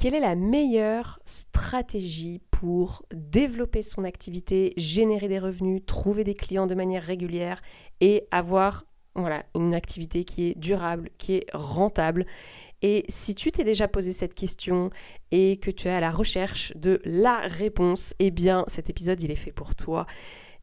quelle est la meilleure stratégie pour développer son activité, générer des revenus, trouver des clients de manière régulière et avoir voilà, une activité qui est durable, qui est rentable? Et si tu t'es déjà posé cette question et que tu es à la recherche de la réponse, eh bien cet épisode il est fait pour toi.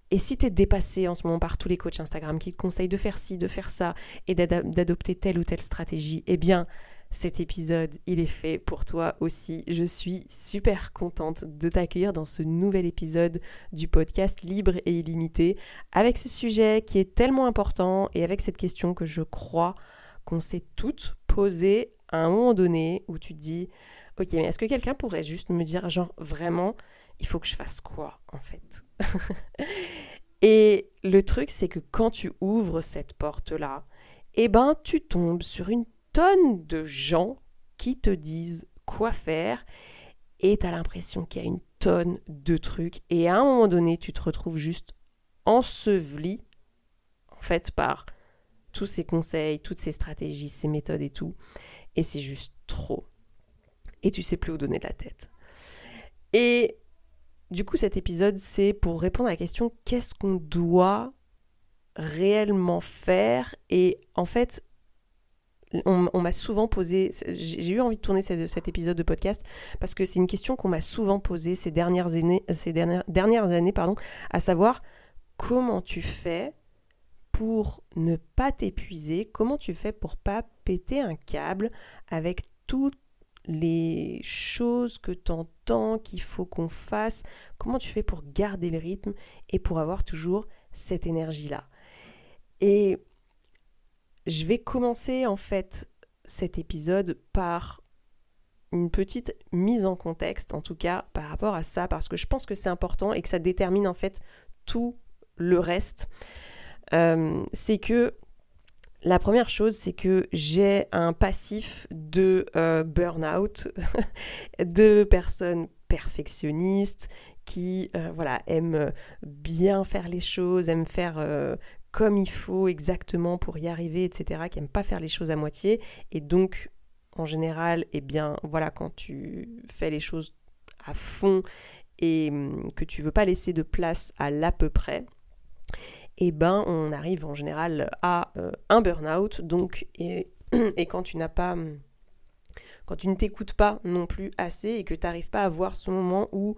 Et si tu es dépassé en ce moment par tous les coachs Instagram qui te conseillent de faire ci, de faire ça et d'adopter telle ou telle stratégie, eh bien cet épisode, il est fait pour toi aussi. Je suis super contente de t'accueillir dans ce nouvel épisode du podcast Libre et illimité avec ce sujet qui est tellement important et avec cette question que je crois qu'on s'est toutes posées à un moment donné où tu dis Ok, mais est-ce que quelqu'un pourrait juste me dire, genre, vraiment, il faut que je fasse quoi en fait? Et le truc, c'est que quand tu ouvres cette porte-là, eh ben, tu tombes sur une de gens qui te disent quoi faire et tu as l'impression qu'il y a une tonne de trucs et à un moment donné tu te retrouves juste enseveli en fait par tous ces conseils, toutes ces stratégies, ces méthodes et tout. Et c'est juste trop. Et tu sais plus où donner la tête. Et du coup cet épisode c'est pour répondre à la question qu'est-ce qu'on doit réellement faire? Et en fait on, m'a souvent posé, j'ai eu envie de tourner cet, épisode de podcast parce que c'est une question qu'on m'a souvent posée ces dernières années, ces dernières, années à savoir comment tu fais pour ne pas t'épuiser, comment tu fais pour pas péter un câble avec toutes les choses que tu entends qu'il faut qu'on fasse, comment tu fais pour garder le rythme et pour avoir toujours cette énergie-là? Et je vais commencer en fait cet épisode par une petite mise en contexte, en tout cas par rapport à ça, parce que je pense que c'est important et que ça détermine en fait tout le reste. Euh, c'est que la première chose, c'est que j'ai un passif de euh, burn-out, de personnes perfectionnistes qui euh, voilà aiment bien faire les choses, aiment faire comme il faut exactement pour y arriver, etc., qui n'aiment pas faire les choses à moitié. Et donc, en général, eh bien, voilà, quand tu fais les choses à fond et hum, que tu veux pas laisser de place à l'à peu près, eh ben, on arrive en général à euh, un burn-out. Donc, et, et quand tu n'as pas hum, quand tu ne t'écoutes pas non plus assez et que tu n'arrives pas à voir ce moment où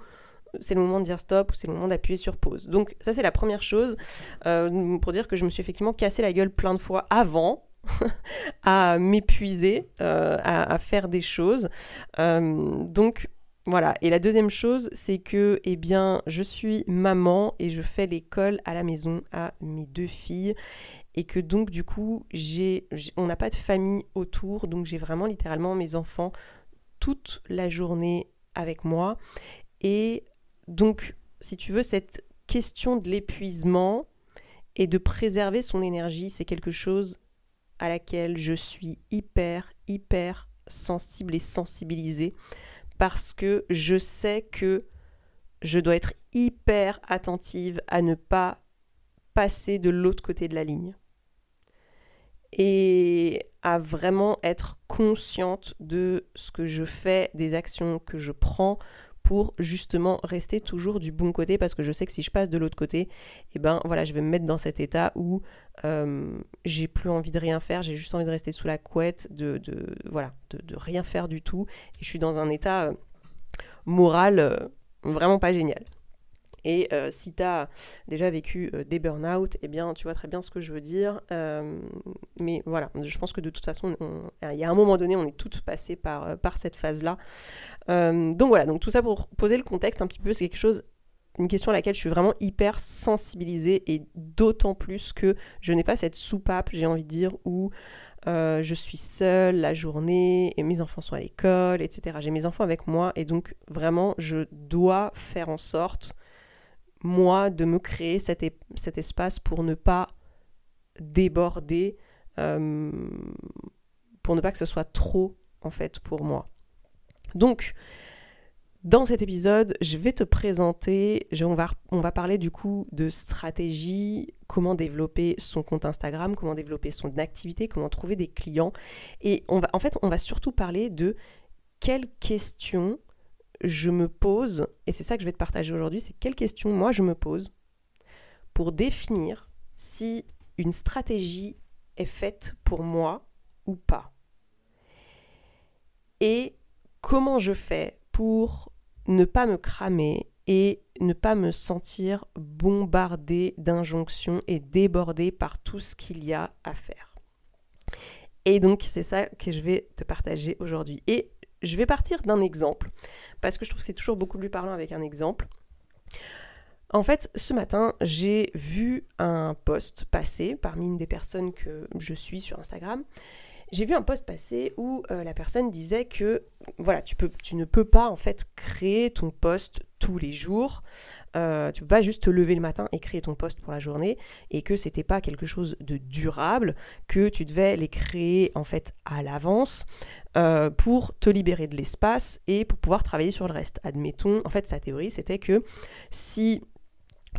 c'est le moment de dire stop ou c'est le moment d'appuyer sur pause. Donc ça c'est la première chose euh, pour dire que je me suis effectivement cassé la gueule plein de fois avant à m'épuiser, euh, à, faire des choses. Euh, donc voilà. Et la deuxième chose, c'est que, eh bien, je suis maman et je fais l'école à la maison à mes deux filles. Et que donc, du coup, j'ai, on n'a pas de famille autour. Donc, j'ai vraiment littéralement mes enfants toute la journée avec moi. Et donc, si tu veux, cette question de l'épuisement et de préserver son énergie, c'est quelque chose à laquelle je suis hyper, hyper sensible et sensibilisée parce que je sais que je dois être hyper attentive à ne pas passer de l'autre côté de la ligne et à vraiment être consciente de ce que je fais, des actions que je prends pour justement rester toujours du bon côté parce que je sais que si je passe de l'autre côté, et eh ben voilà, je vais me mettre dans cet état où euh, j'ai plus envie de rien faire, j'ai juste envie de rester sous la couette, de, voilà, de, rien faire du tout, et je suis dans un état euh, moral euh, vraiment pas génial. Et euh, si tu as déjà vécu euh, des burn-out, eh bien, tu vois très bien ce que je veux dire. Euh, mais voilà, je pense que de toute façon, il y a un moment donné, on est toutes passées par, cette phase-là. donc voilà, donc tout ça pour poser le contexte un petit peu, c'est quelque chose une question à laquelle je suis vraiment hyper sensibilisée et d'autant plus que je n'ai pas cette soupape, j'ai envie de dire, où je suis seule la journée et mes enfants sont à l'école, etc. J'ai mes enfants avec moi et donc vraiment je dois faire en sorte moi, de me créer cet, espace pour ne pas déborder, euh, pour ne pas que ce soit trop, en fait, pour moi. Donc, dans cet épisode, je vais te présenter, on, va, on va parler du coup de stratégie, comment développer son compte Instagram, comment développer son activité, comment trouver des clients. Et on va, en fait, on va surtout parler de quelles questions je me pose, et c'est ça que je vais te partager aujourd'hui, c'est quelles questions moi je me pose pour définir si une stratégie est faite pour moi ou pas. Et comment je fais pour ne pas me cramer et ne pas me sentir bombardé d'injonctions et débordé par tout ce qu'il y a à faire. Et donc c'est ça que je vais te partager aujourd'hui. Je vais partir d'un exemple, parce que je trouve que c'est toujours beaucoup plus parlant avec un exemple. En fait, ce matin, j'ai vu un post passer parmi une des personnes que je suis sur Instagram. J'ai vu un post passer où euh, la personne disait que voilà, tu, peux, tu ne peux pas en fait créer ton post tous les jours. Euh, tu peux pas juste te lever le matin et créer ton poste pour la journée et que c'était pas quelque chose de durable, que tu devais les créer en fait à l'avance euh, pour te libérer de l'espace et pour pouvoir travailler sur le reste. Admettons, en fait sa théorie c'était que si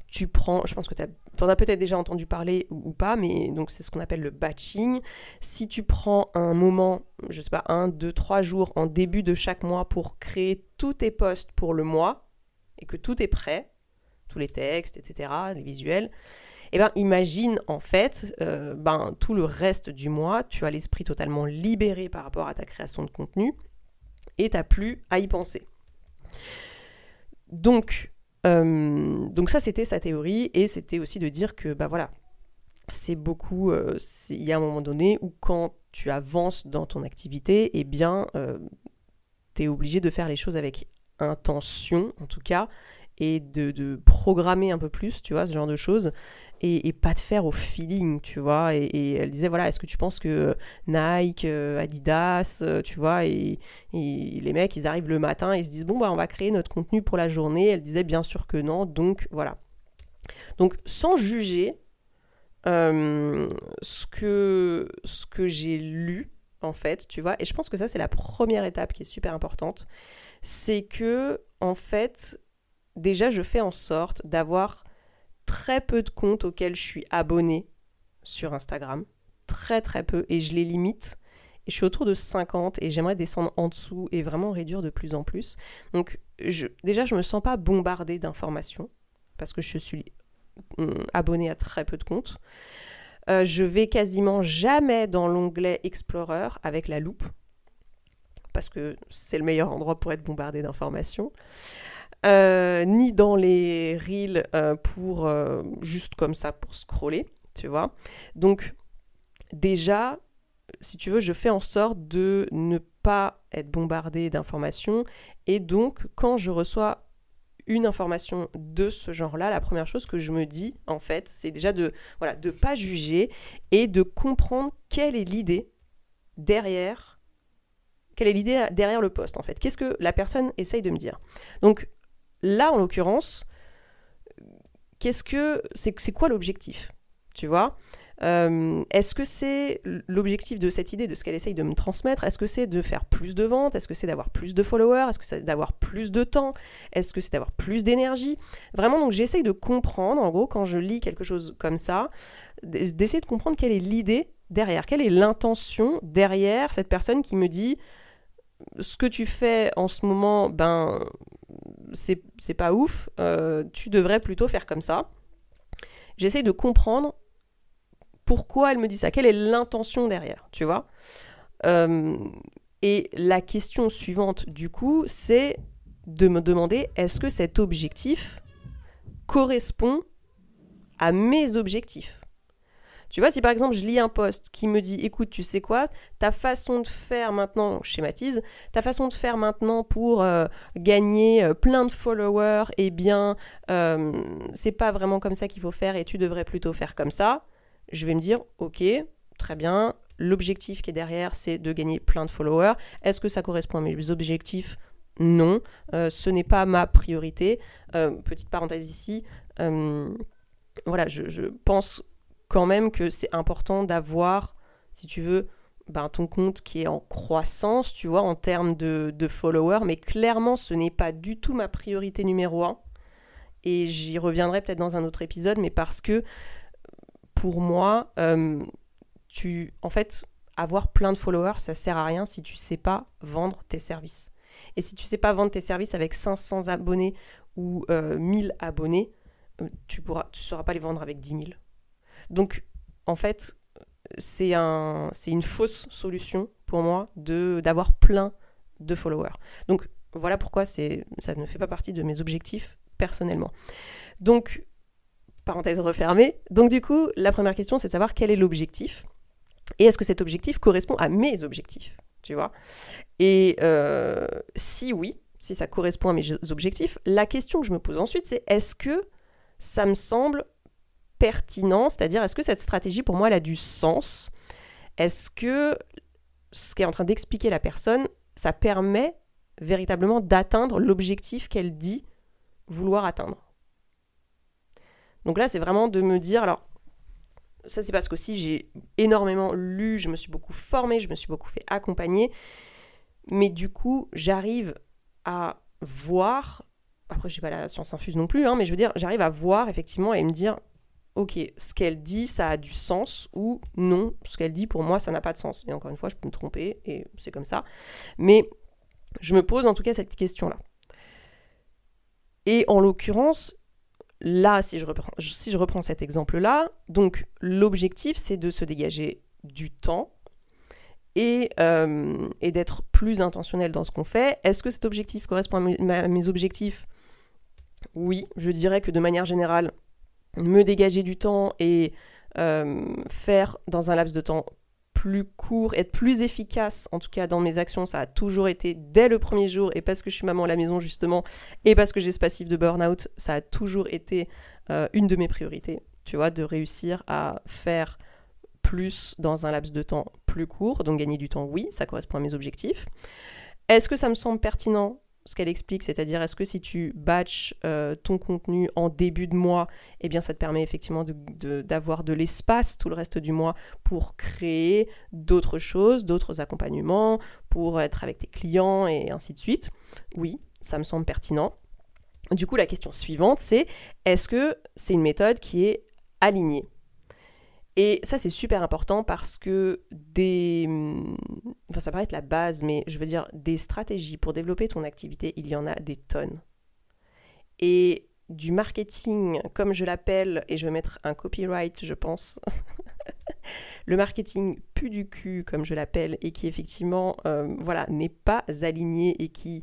tu prends, je pense que tu en as peut-être déjà entendu parler ou, pas, mais donc c'est ce qu'on appelle le batching. Si tu prends un moment, je sais pas, un, deux, trois jours en début de chaque mois pour créer tous tes posts pour le mois et que tout est prêt, tous les textes, etc., les visuels, eh ben, imagine en fait, euh, ben, tout le reste du mois, tu as l'esprit totalement libéré par rapport à ta création de contenu et tu n'as plus à y penser. Donc, euh, donc ça, c'était sa théorie et c'était aussi de dire que, bah voilà, c'est beaucoup, euh, il y a un moment donné où quand tu avances dans ton activité, eh bien, tu es obligé de faire les choses avec intention, en tout cas, et de, programmer un peu plus, tu vois, ce genre de choses, et, pas de faire au feeling, tu vois. Et, elle disait, voilà, est-ce que tu penses que Nike, euh, Adidas, euh, tu vois, et, les mecs, ils arrivent le matin et ils se disent, bon, bah, on va créer notre contenu pour la journée. Elle disait, bien sûr que non, donc voilà. Donc, sans juger euh, ce que, ce que j'ai lu, en fait, tu vois, et je pense que ça, c'est la première étape qui est super importante, c'est que, en fait, déjà, je fais en sorte d'avoir très peu de comptes auxquels je suis abonné sur Instagram. Très très peu. Et je les limite. Je suis autour de 50 et j'aimerais descendre en dessous et vraiment réduire de plus en plus. Donc déjà, je me sens pas bombardée d'informations parce que je suis hum, abonné à très peu de comptes. Euh, je vais quasiment jamais dans l'onglet Explorer avec la loupe parce que c'est le meilleur endroit pour être bombardé d'informations. Euh, ni dans les reels euh, pour euh, juste comme ça pour scroller, tu vois. Donc déjà, si tu veux, je fais en sorte de ne pas être bombardé d'informations. Et donc quand je reçois une information de ce genre-là, la première chose que je me dis en fait, c'est déjà de voilà, de pas juger et de comprendre quelle est l'idée derrière quelle est l'idée derrière le poste en fait. Qu'est-ce que la personne essaye de me dire? Donc Là, en l'occurrence, qu'est-ce que c'est quoi l'objectif Tu vois? Euh, Est-ce que c'est l'objectif de cette idée, de ce qu'elle essaye de me transmettre? Est-ce que c'est de faire plus de ventes? Est-ce que c'est d'avoir plus de followers? Est-ce que c'est d'avoir plus de temps? Est-ce que c'est d'avoir plus d'énergie? Vraiment, donc j'essaye de comprendre, en gros, quand je lis quelque chose comme ça, d'essayer de comprendre quelle est l'idée derrière, quelle est l'intention derrière cette personne qui me dit ce que tu fais en ce moment, ben c'est pas ouf, euh, tu devrais plutôt faire comme ça. J'essaie de comprendre pourquoi elle me dit ça, quelle est l'intention derrière, tu vois. Euh, et la question suivante, du coup, c'est de me demander est-ce que cet objectif correspond à mes objectifs? Tu vois, si par exemple je lis un post qui me dit écoute, tu sais quoi, ta façon de faire maintenant, schématise, ta façon de faire maintenant pour euh, gagner euh, plein de followers, eh bien, euh, c'est pas vraiment comme ça qu'il faut faire et tu devrais plutôt faire comme ça, je vais me dire ok, très bien, l'objectif qui est derrière, c'est de gagner plein de followers. Est-ce que ça correspond à mes objectifs? Non, ce n'est pas ma priorité. petite parenthèse ici. voilà, je pense quand même que c'est important d'avoir, si tu veux, ben, ton compte qui est en croissance, tu vois, en termes de, followers, mais clairement, ce n'est pas du tout ma priorité numéro un. Et j'y reviendrai peut-être dans un autre épisode, mais parce que pour moi, euh, tu, en fait, avoir plein de followers, ça sert à rien si tu sais pas vendre tes services. Et si tu sais pas vendre tes services avec 500 abonnés ou 1000 abonnés, tu pourras, tu sauras pas les vendre avec 10 000. Donc, en fait, c'est un, c'est une fausse solution pour moi d'avoir plein de followers. Donc voilà pourquoi ça ne fait pas partie de mes objectifs personnellement. Donc parenthèse refermée. Donc du coup, la première question, c'est de savoir quel est l'objectif et est-ce que cet objectif correspond à mes objectifs, tu vois? Et euh, si oui, si ça correspond à mes objectifs, la question que je me pose ensuite, c'est est-ce que ça me semble pertinent, c'est-à-dire est-ce que cette stratégie pour moi elle a du sens? Est-ce que ce qu'est en train d'expliquer la personne, ça permet véritablement d'atteindre l'objectif qu'elle dit vouloir atteindre? Donc là, c'est vraiment de me dire, alors ça c'est parce qu'aussi j'ai énormément lu, je me suis beaucoup formée, je me suis beaucoup fait accompagner, mais du coup j'arrive à voir, après je n'ai pas la science infuse non plus, hein, mais je veux dire, j'arrive à voir effectivement et me dire, ok, ce qu'elle dit, ça a du sens, ou non, ce qu'elle dit, pour moi, ça n'a pas de sens. Et encore une fois, je peux me tromper, et c'est comme ça. Mais je me pose en tout cas cette question-là. Et en l'occurrence, là, si je reprends, si je reprends cet exemple-là, donc l'objectif, c'est de se dégager du temps et, euh, et d'être plus intentionnel dans ce qu'on fait. Est-ce que cet objectif correspond à mes objectifs? Oui, je dirais que de manière générale, me dégager du temps et euh, faire dans un laps de temps plus court, être plus efficace, en tout cas dans mes actions, ça a toujours été dès le premier jour, et parce que je suis maman à la maison justement, et parce que j'ai ce passif de burn-out, ça a toujours été euh, une de mes priorités, tu vois, de réussir à faire plus dans un laps de temps plus court, donc gagner du temps, oui, ça correspond à mes objectifs. Est-ce que ça me semble pertinent? Ce qu'elle explique, c'est-à-dire est-ce que si tu batches euh, ton contenu en début de mois, eh bien ça te permet effectivement d'avoir de, l'espace tout le reste du mois pour créer d'autres choses, d'autres accompagnements, pour être avec tes clients et ainsi de suite? Oui, ça me semble pertinent. Du coup, la question suivante, c'est est-ce que c'est une méthode qui est alignée? Et ça, c'est super important parce que des. Enfin, ça paraît être la base, mais je veux dire, des stratégies pour développer ton activité, il y en a des tonnes. Et du marketing, comme je l'appelle, et je vais mettre un copyright, je pense. le marketing pu du cul, comme je l'appelle, et qui effectivement, euh, voilà, n'est pas aligné et qui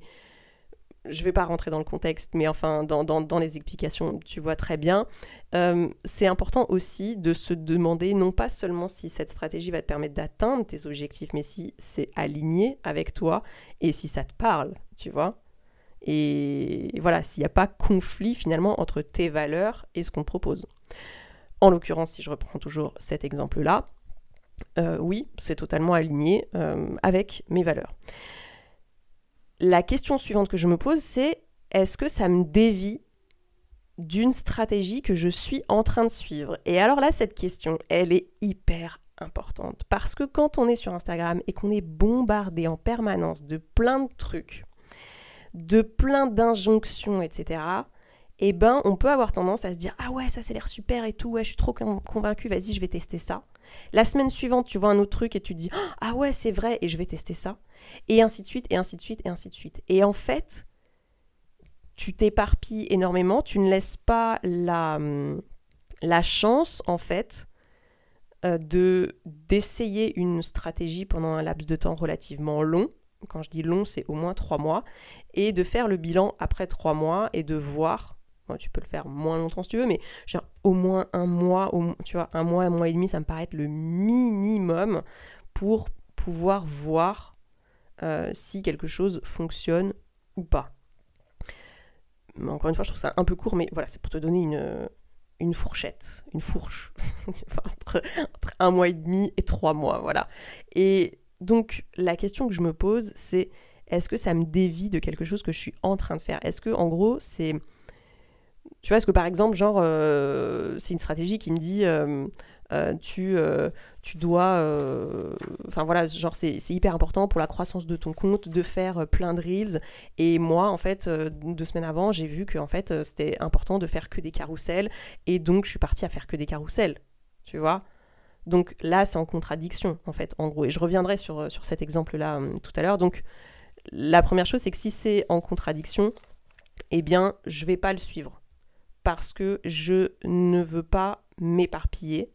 je ne vais pas rentrer dans le contexte, mais enfin, dans, les explications, tu vois très bien. Euh, c'est important aussi de se demander non pas seulement si cette stratégie va te permettre d'atteindre tes objectifs, mais si c'est aligné avec toi et si ça te parle, tu vois. Et voilà, s'il n'y a pas conflit finalement entre tes valeurs et ce qu'on propose. En l'occurrence, si je reprends toujours cet exemple-là, euh, oui, c'est totalement aligné euh, avec mes valeurs la question suivante que je me pose, c'est est-ce que ça me dévie d'une stratégie que je suis en train de suivre? Et alors là, cette question, elle est hyper importante. Parce que quand on est sur Instagram et qu'on est bombardé en permanence de plein de trucs, de plein d'injonctions, etc., eh ben, on peut avoir tendance à se dire Ah ouais, ça, c'est l'air super et tout, ouais, je suis trop convaincu, vas-y, je vais tester ça. La semaine suivante, tu vois un autre truc et tu te dis Ah ouais, c'est vrai, et je vais tester ça et ainsi de suite, et ainsi de suite, et ainsi de suite. Et en fait, tu t'éparpilles énormément, tu ne laisses pas la, la chance, en fait, euh, de d'essayer une stratégie pendant un laps de temps relativement long. Quand je dis long, c'est au moins trois mois, et de faire le bilan après trois mois et de voir. Tu peux le faire moins longtemps si tu veux, mais genre au moins un mois, tu vois, un mois, un mois et demi, ça me paraît être le minimum pour pouvoir voir euh, si quelque chose fonctionne ou pas. Mais encore une fois, je trouve ça un peu court, mais voilà, c'est pour te donner une, une fourchette, une fourche, entre, entre, un mois et demi et trois mois, voilà. Et donc, la question que je me pose, c'est est-ce que ça me dévie de quelque chose que je suis en train de faire? Est-ce que, en gros, c'est. Tu vois, est-ce que par exemple, genre, euh, c'est une stratégie qui me dit. Euh, euh, tu, tu dois. Enfin voilà, genre c'est hyper important pour la croissance de ton compte de faire plein de reels. Et moi, en fait, deux semaines avant, j'ai vu que en fait, c'était important de faire que des carousels. Et donc, je suis partie à faire que des carousels. Tu vois donc là, c'est en contradiction, en fait, en gros. Et je reviendrai sur, sur cet exemple-là tout à l'heure. Donc la première chose, c'est que si c'est en contradiction, eh bien, je vais pas le suivre. Parce que je ne veux pas m'éparpiller.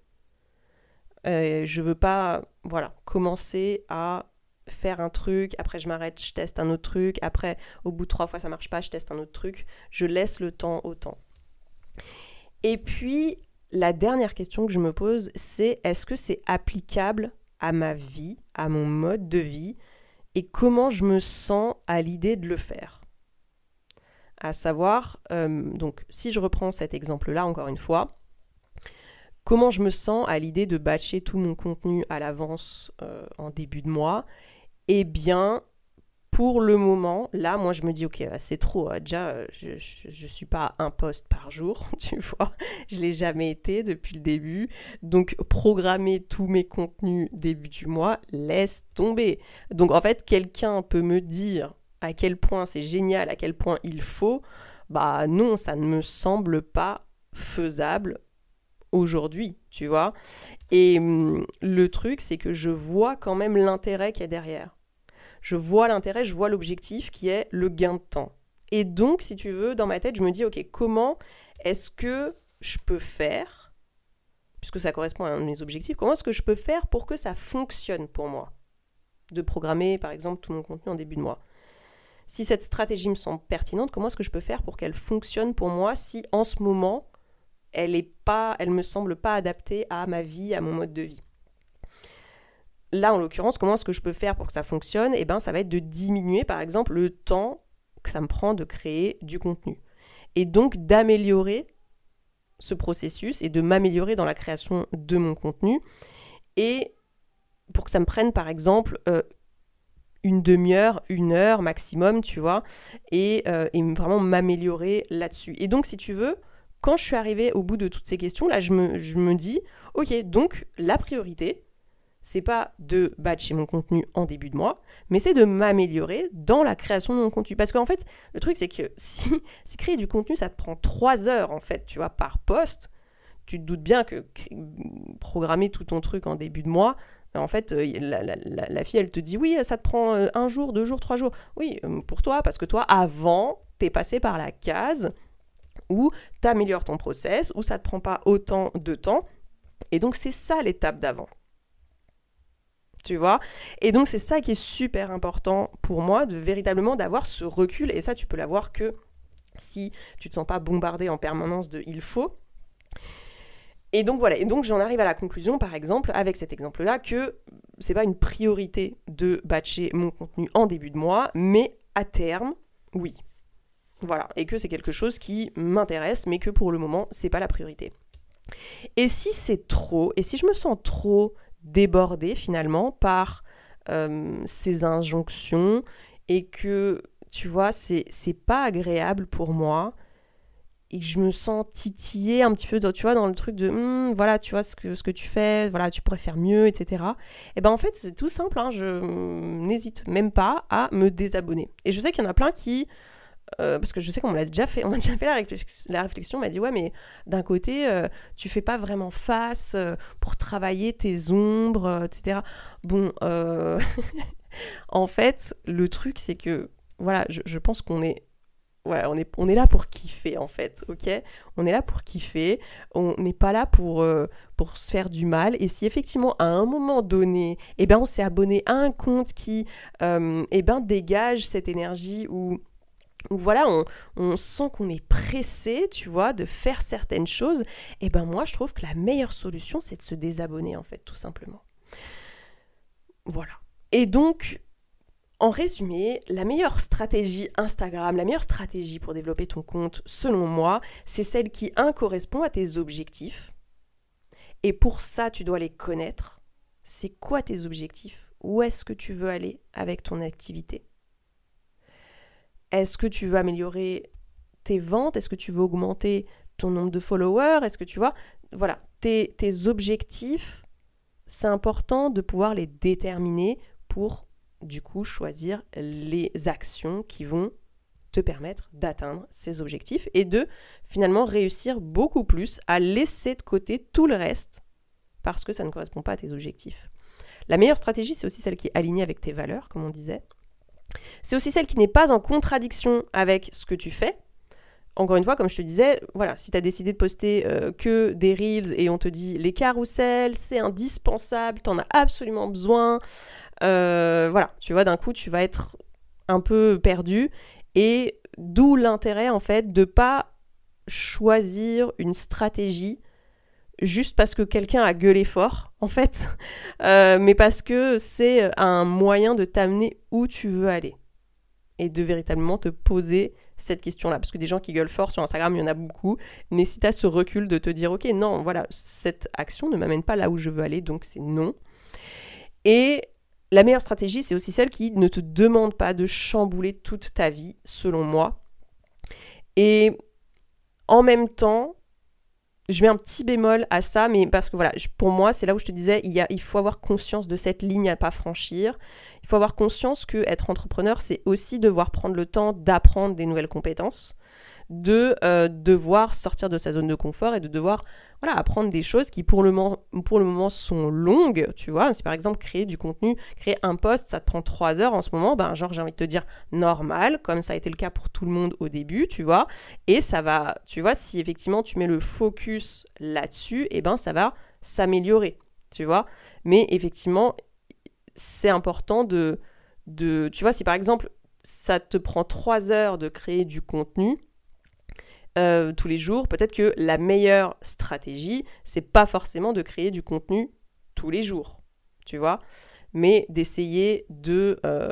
Euh, je veux pas, voilà, commencer à faire un truc, après je m'arrête, je teste un autre truc, après au bout de trois fois ça marche pas, je teste un autre truc, je laisse le temps au temps. Et puis la dernière question que je me pose, c'est est-ce que c'est applicable à ma vie, à mon mode de vie, et comment je me sens à l'idée de le faire? À savoir, euh, donc si je reprends cet exemple-là encore une fois, comment je me sens à l'idée de batcher tout mon contenu à l'avance euh, en début de mois? Eh bien, pour le moment, là, moi, je me dis, ok, bah, c'est trop. Hein. Déjà, euh, je ne suis pas un poste par jour, tu vois. Je l'ai jamais été depuis le début. Donc, programmer tous mes contenus début du mois, laisse tomber. Donc, en fait, quelqu'un peut me dire à quel point c'est génial, à quel point il faut. Bah non, ça ne me semble pas faisable aujourd'hui, tu vois. Et hum, le truc, c'est que je vois quand même l'intérêt qu'il y a derrière. Je vois l'intérêt, je vois l'objectif qui est le gain de temps. Et donc, si tu veux, dans ma tête, je me dis, ok, comment est-ce que je peux faire, puisque ça correspond à un de mes objectifs, comment est-ce que je peux faire pour que ça fonctionne pour moi? De programmer, par exemple, tout mon contenu en début de mois. Si cette stratégie me semble pertinente, comment est-ce que je peux faire pour qu'elle fonctionne pour moi si en ce moment, elle est pas, elle me semble pas adaptée à ma vie, à mon mode de vie? Là, en l'occurrence, comment est-ce que je peux faire pour que ça fonctionne? Eh ben, ça va être de diminuer, par exemple, le temps que ça me prend de créer du contenu. Et donc d'améliorer ce processus et de m'améliorer dans la création de mon contenu. Et pour que ça me prenne, par exemple, euh, une demi-heure, une heure maximum, tu vois, et, euh, et vraiment m'améliorer là-dessus. Et donc, si tu veux, quand je suis arrivée au bout de toutes ces questions, là, je me, je me dis, ok, donc la priorité, c'est pas de batcher mon contenu en début de mois, mais c'est de m'améliorer dans la création de mon contenu. Parce qu'en fait, le truc, c'est que si, si créer du contenu, ça te prend trois heures, en fait, tu vois, par poste, tu te doutes bien que programmer tout ton truc en début de mois, en fait, euh, la, fille, elle te dit oui, ça te prend euh, un jour, deux jours, trois jours. Oui, euh, pour toi, parce que toi, avant, t'es passé par la case ou tu améliores ton process, ou ça ne te prend pas autant de temps. Et donc c'est ça l'étape d'avant. Tu vois? Et donc c'est ça qui est super important pour moi, véritablement d'avoir ce recul, et ça tu peux l'avoir que si tu te sens pas bombardé en permanence de il faut. Et donc voilà, et donc j'en arrive à la conclusion par exemple avec cet exemple-là que c'est pas une priorité de batcher mon contenu en début de mois, mais à terme, oui. Voilà, et que c'est quelque chose qui m'intéresse, mais que pour le moment, c'est pas la priorité. Et si c'est trop, et si je me sens trop débordée finalement par euh, ces injonctions, et que, tu vois, c'est pas agréable pour moi, et que je me sens titillée un petit peu, tu vois, dans le truc de, hum, voilà, tu vois ce que, ce que tu fais, voilà, tu pourrais faire mieux, etc. Et ben en fait, c'est tout simple, hein, je n'hésite même pas à me désabonner. Et je sais qu'il y en a plein qui euh, parce que je sais qu'on l'a déjà fait, on a déjà fait la, réflexion, la réflexion, on m'a dit ouais mais d'un côté euh, tu fais pas vraiment face euh, pour travailler tes ombres, etc. Bon, en fait le truc c'est que voilà, je, pense qu'on est on est, là pour kiffer en fait, ok? On est là pour kiffer, on n'est pas là pour, pour se faire du mal. Et si effectivement à un moment donné, eh ben, on s'est abonné à un compte qui eh ben, dégage cette énergie ou voilà, on, sent qu'on est pressé, tu vois, de faire certaines choses, et ben moi je trouve que la meilleure solution c'est de se désabonner en fait, tout simplement. Voilà. Et donc, en résumé, la meilleure stratégie Instagram, la meilleure stratégie pour développer ton compte, selon moi, c'est celle qui, correspond à tes objectifs. Et pour ça, tu dois les connaître. C'est quoi tes objectifs? Où est-ce que tu veux aller avec ton activité? Est-ce que tu veux améliorer tes ventes? Est-ce que tu veux augmenter ton nombre de followers? Est-ce que tu vois Voilà, tes objectifs, c'est important de pouvoir les déterminer pour du coup choisir les actions qui vont te permettre d'atteindre ces objectifs et de finalement réussir beaucoup plus à laisser de côté tout le reste parce que ça ne correspond pas à tes objectifs. La meilleure stratégie, c'est aussi celle qui est alignée avec tes valeurs, comme on disait. C'est aussi celle qui n'est pas en contradiction avec ce que tu fais. Encore une fois, comme je te disais, voilà, si tu as décidé de poster euh, que des reels et on te dit les carousels, c'est indispensable, tu en as absolument besoin, euh, voilà, tu vois, d'un coup, tu vas être un peu perdu et d'où l'intérêt en fait de pas choisir une stratégie juste parce que quelqu'un a gueulé fort, en fait, euh, mais parce que c'est un moyen de t'amener où tu veux aller et de véritablement te poser cette question-là. Parce que des gens qui gueulent fort sur Instagram, il y en a beaucoup. Tu as ce recul de te dire, ok, non, voilà, cette action ne m'amène pas là où je veux aller, donc c'est non. Et la meilleure stratégie, c'est aussi celle qui ne te demande pas de chambouler toute ta vie, selon moi. Et en même temps, je mets un petit bémol à ça, mais parce que voilà, pour moi, c'est là où je te disais, il, y a, il faut avoir conscience de cette ligne à pas franchir. Il faut avoir conscience que être entrepreneur, c'est aussi devoir prendre le temps d'apprendre des nouvelles compétences, de euh, devoir sortir de sa zone de confort et de devoir voilà, apprendre des choses qui pour le, moment, pour le moment sont longues, tu vois. Si par exemple créer du contenu, créer un post, ça te prend trois heures en ce moment, ben genre j'ai envie de te dire normal, comme ça a été le cas pour tout le monde au début, tu vois. Et ça va, tu vois, si effectivement tu mets le focus là-dessus, et eh ben ça va s'améliorer, tu vois. Mais effectivement, c'est important de, de, tu vois, si par exemple ça te prend trois heures de créer du contenu, euh, tous les jours, peut-être que la meilleure stratégie, c'est pas forcément de créer du contenu tous les jours, tu vois, mais d'essayer de, euh,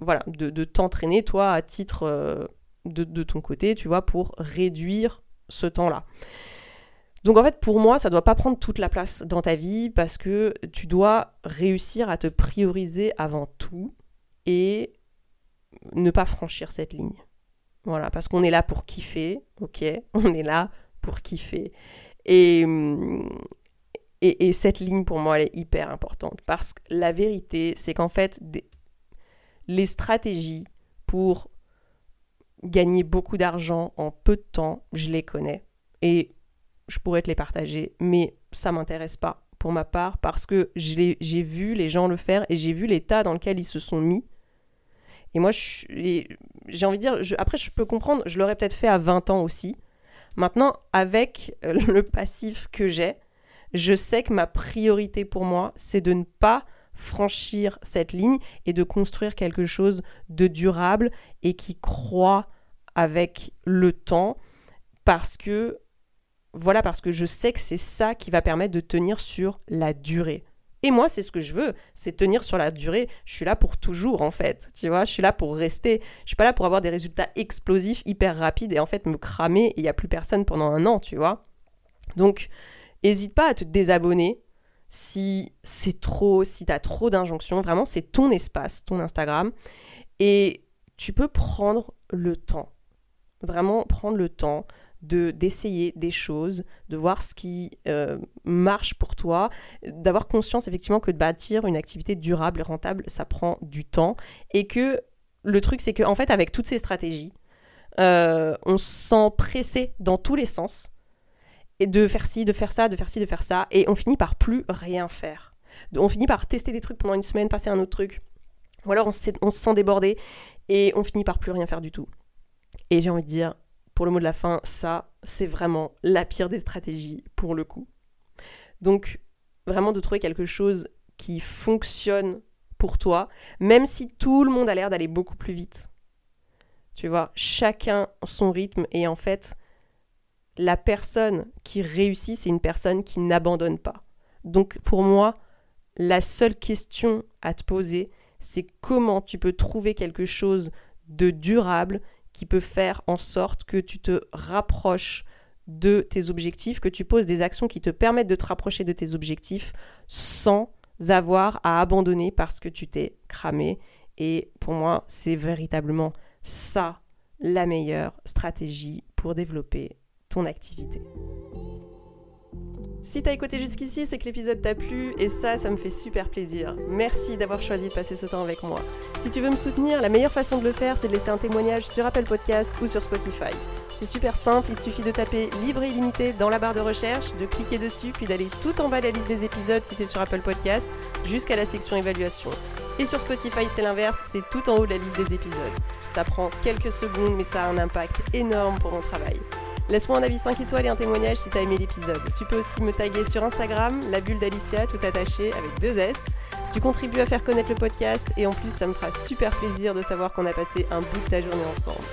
voilà, de, t'entraîner, toi, à titre euh, de, de, ton côté, tu vois, pour réduire ce temps-là. Donc en fait, pour moi, ça doit pas prendre toute la place dans ta vie parce que tu dois réussir à te prioriser avant tout et ne pas franchir cette ligne. Voilà, parce qu'on est là pour kiffer, ok On est là pour kiffer. Et, et, cette ligne, pour moi, elle est hyper importante. Parce que la vérité, c'est qu'en fait, les stratégies pour gagner beaucoup d'argent en peu de temps, je les connais. Et je pourrais te les partager, mais ça m'intéresse pas pour ma part parce que j'ai vu les gens le faire et j'ai vu l'état dans lequel ils se sont mis et moi, j'ai envie de dire, après, je peux comprendre, je l'aurais peut-être fait à 20 ans aussi. Maintenant, avec euh, le passif que j'ai, je sais que ma priorité pour moi, c'est de ne pas franchir cette ligne et de construire quelque chose de durable et qui croit avec le temps parce que voilà parce que je sais que c'est ça qui va permettre de tenir sur la durée. Et moi, c'est ce que je veux, c'est tenir sur la durée. Je suis là pour toujours, en fait. Tu vois, je suis là pour rester. Je suis pas là pour avoir des résultats explosifs, hyper rapides et en fait me cramer et il n'y a plus personne pendant un an, tu vois. Donc, n'hésite pas à te désabonner si c'est trop, si tu as trop d'injonctions. Vraiment, c'est ton espace, ton Instagram. Et tu peux prendre le temps. Vraiment prendre le temps de d'essayer des choses, de voir ce qui euh, marche pour toi, d'avoir conscience effectivement que de bâtir une activité durable et rentable, ça prend du temps et que le truc c'est que en fait avec toutes ces stratégies, euh, on se sent pressé dans tous les sens et de faire ci, de faire ça, de faire ci, de faire ça et on finit par plus rien faire. On finit par tester des trucs pendant une semaine, passer un autre truc. Ou alors on se sent débordé et on finit par plus rien faire du tout. Et j'ai envie de dire, pour le mot de la fin, ça, c'est vraiment la pire des stratégies pour le coup. Donc, vraiment de trouver quelque chose qui fonctionne pour toi, même si tout le monde a l'air d'aller beaucoup plus vite. Tu vois, chacun son rythme et en fait, la personne qui réussit, c'est une personne qui n'abandonne pas. Donc pour moi, la seule question à te poser, c'est comment tu peux trouver quelque chose de durable qui peut faire en sorte que tu te rapproches de tes objectifs, que tu poses des actions qui te permettent de te rapprocher de tes objectifs sans avoir à abandonner parce que tu t'es cramé. Et pour moi, c'est véritablement ça la meilleure stratégie pour développer ton activité. Si t'as écouté jusqu'ici, c'est que l'épisode t'a plu et ça, ça me fait super plaisir. Merci d'avoir choisi de passer ce temps avec moi. Si tu veux me soutenir, la meilleure façon de le faire, c'est de laisser un témoignage sur Apple Podcast ou sur Spotify. C'est super simple, il te suffit de taper libre et illimité dans la barre de recherche, de cliquer dessus, puis d'aller tout en bas de la liste des épisodes si t'es sur Apple Podcast, jusqu'à la section évaluation. Et sur Spotify, c'est l'inverse, c'est tout en haut de la liste des épisodes. Ça prend quelques secondes, mais ça a un impact énorme pour mon travail. Laisse-moi un avis 5 étoiles et un témoignage si t'as aimé l'épisode. Tu peux aussi me taguer sur Instagram, la bulle d'Alicia, tout attaché avec deux S. Tu contribues à faire connaître le podcast et en plus ça me fera super plaisir de savoir qu'on a passé un bout de ta journée ensemble.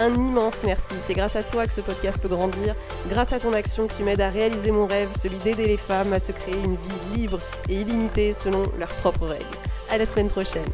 Un immense merci, c'est grâce à toi que ce podcast peut grandir, grâce à ton action que tu m'aides à réaliser mon rêve, celui d'aider les femmes à se créer une vie libre et illimitée selon leurs propres règles. À la semaine prochaine.